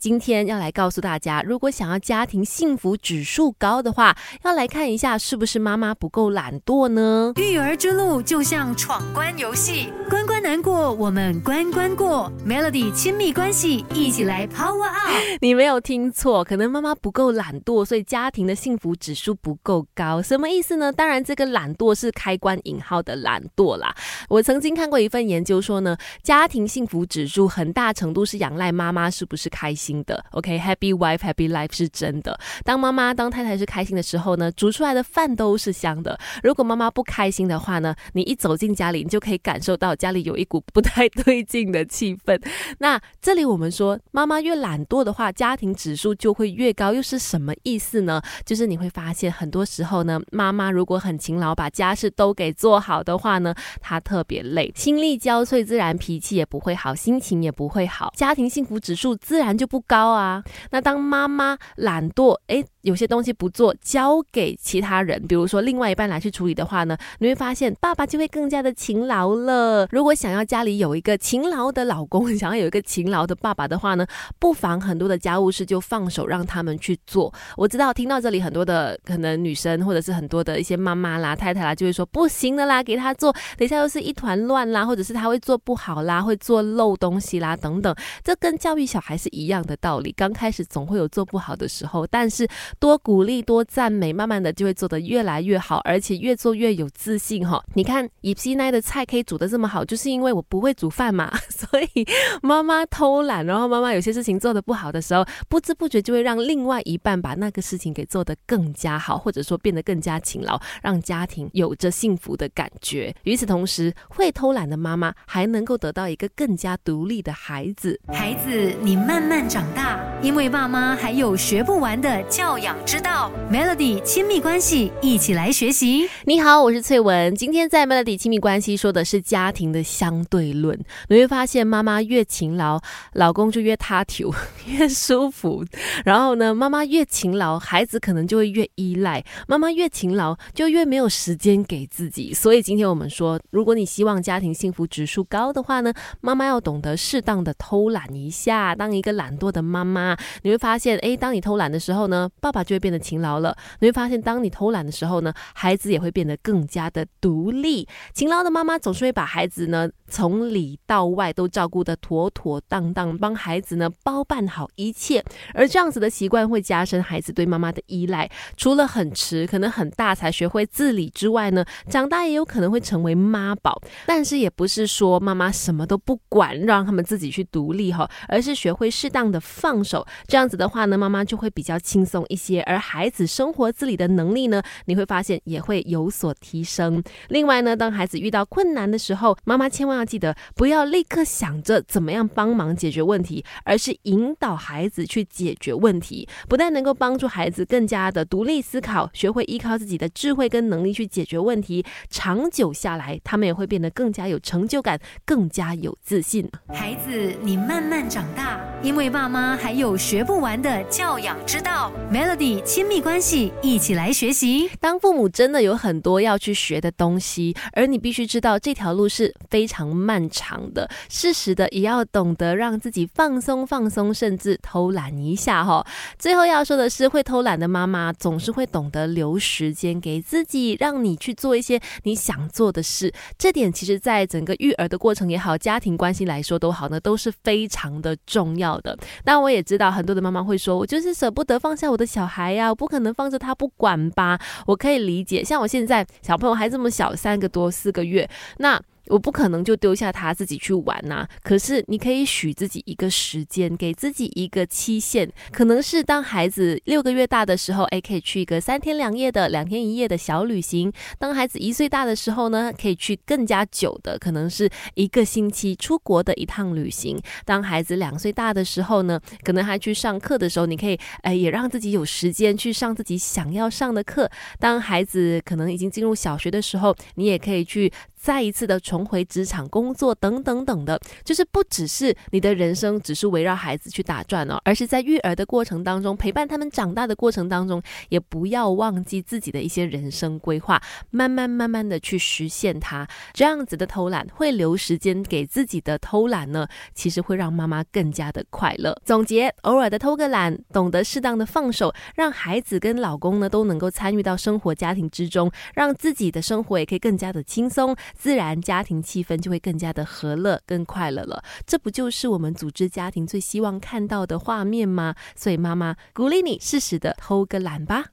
今天要来告诉大家，如果想要家庭幸福指数高的话，要来看一下是不是妈妈不够懒惰呢？育儿之路就像闯关游戏，关关难过，我们关关过。Melody 亲密关系，一起来 Power Up。你没有听错，可能妈妈不够懒惰，所以家庭的幸福指数不够高。什么意思呢？当然，这个懒惰是开关引号的懒惰啦。我曾经看过一份研究说呢，家庭幸福指数很大程度是仰赖妈妈是不是开心。的，OK，Happy Wife，Happy Life 是真的。当妈妈、当太太是开心的时候呢，煮出来的饭都是香的。如果妈妈不开心的话呢，你一走进家里，你就可以感受到家里有一股不太对劲的气氛。那这里我们说，妈妈越懒惰的话，家庭指数就会越高，又是什么意思呢？就是你会发现，很多时候呢，妈妈如果很勤劳，把家事都给做好的话呢，她特别累，心力交瘁，自然脾气也不会好，心情也不会好，家庭幸福指数自然就不。高啊，那当妈妈懒惰，哎。有些东西不做，交给其他人，比如说另外一半来去处理的话呢，你会发现爸爸就会更加的勤劳了。如果想要家里有一个勤劳的老公，想要有一个勤劳的爸爸的话呢，不妨很多的家务事就放手让他们去做。我知道听到这里很多的可能女生或者是很多的一些妈妈啦、太太啦，就会说不行的啦，给他做，等一下又是一团乱啦，或者是他会做不好啦，会做漏东西啦等等。这跟教育小孩是一样的的道理，刚开始总会有做不好的时候，但是。多鼓励，多赞美，慢慢的就会做得越来越好，而且越做越有自信哈。你看，以西奈的菜可以煮得这么好，就是因为我不会煮饭嘛。所以妈妈偷懒，然后妈妈有些事情做得不好的时候，不知不觉就会让另外一半把那个事情给做得更加好，或者说变得更加勤劳，让家庭有着幸福的感觉。与此同时，会偷懒的妈妈还能够得到一个更加独立的孩子。孩子，你慢慢长大，因为爸妈还有学不完的教。养之道，Melody 亲密关系，一起来学习。你好，我是翠文。今天在 Melody 亲密关系说的是家庭的相对论。你会发现，妈妈越勤劳，老公就越他条，越舒服。然后呢，妈妈越勤劳，孩子可能就会越依赖。妈妈越勤劳，就越没有时间给自己。所以今天我们说，如果你希望家庭幸福指数高的话呢，妈妈要懂得适当的偷懒一下，当一个懒惰的妈妈。你会发现，哎，当你偷懒的时候呢，爸爸就会变得勤劳了。你会发现，当你偷懒的时候呢，孩子也会变得更加的独立。勤劳的妈妈总是会把孩子呢从里到外都照顾得妥妥当当，帮孩子呢包办好一切。而这样子的习惯会加深孩子对妈妈的依赖。除了很迟，可能很大才学会自理之外呢，长大也有可能会成为妈宝。但是也不是说妈妈什么都不管，让他们自己去独立哈，而是学会适当的放手。这样子的话呢，妈妈就会比较轻松一。些，而孩子生活自理的能力呢，你会发现也会有所提升。另外呢，当孩子遇到困难的时候，妈妈千万要记得，不要立刻想着怎么样帮忙解决问题，而是引导孩子去解决问题。不但能够帮助孩子更加的独立思考，学会依靠自己的智慧跟能力去解决问题，长久下来，他们也会变得更加有成就感，更加有自信。孩子，你慢慢长大，因为爸妈还有学不完的教养之道。Melody 亲密关系，一起来学习。当父母真的有很多要去学的东西，而你必须知道这条路是非常漫长的。适时的也要懂得让自己放松放松，甚至偷懒一下哈。最后要说的是，会偷懒的妈妈总是会懂得留时间给自己，让你去做一些你想做的事。这点其实，在整个育儿的过程也好，家庭关系来说都好呢，都是非常的重要的。但我也知道很多的妈妈会说，我就是舍不得放下我的小。孩呀，我不可能放着他不管吧？我可以理解，像我现在小朋友还这么小，三个多四个月，那。我不可能就丢下他自己去玩呐。可是你可以许自己一个时间，给自己一个期限，可能是当孩子六个月大的时候，哎，可以去一个三天两夜的、两天一夜的小旅行；当孩子一岁大的时候呢，可以去更加久的，可能是一个星期出国的一趟旅行；当孩子两岁大的时候呢，可能还去上课的时候，你可以哎，也让自己有时间去上自己想要上的课；当孩子可能已经进入小学的时候，你也可以去再一次的重回职场工作等等等的，就是不只是你的人生只是围绕孩子去打转哦，而是在育儿的过程当中，陪伴他们长大的过程当中，也不要忘记自己的一些人生规划，慢慢慢慢的去实现它。这样子的偷懒会留时间给自己的偷懒呢，其实会让妈妈更加的快乐。总结：偶尔的偷个懒，懂得适当的放手，让孩子跟老公呢都能够参与到生活家庭之中，让自己的生活也可以更加的轻松。自然家庭气氛就会更加的和乐、更快乐了。这不就是我们组织家庭最希望看到的画面吗？所以妈妈鼓励你适时的偷个懒吧。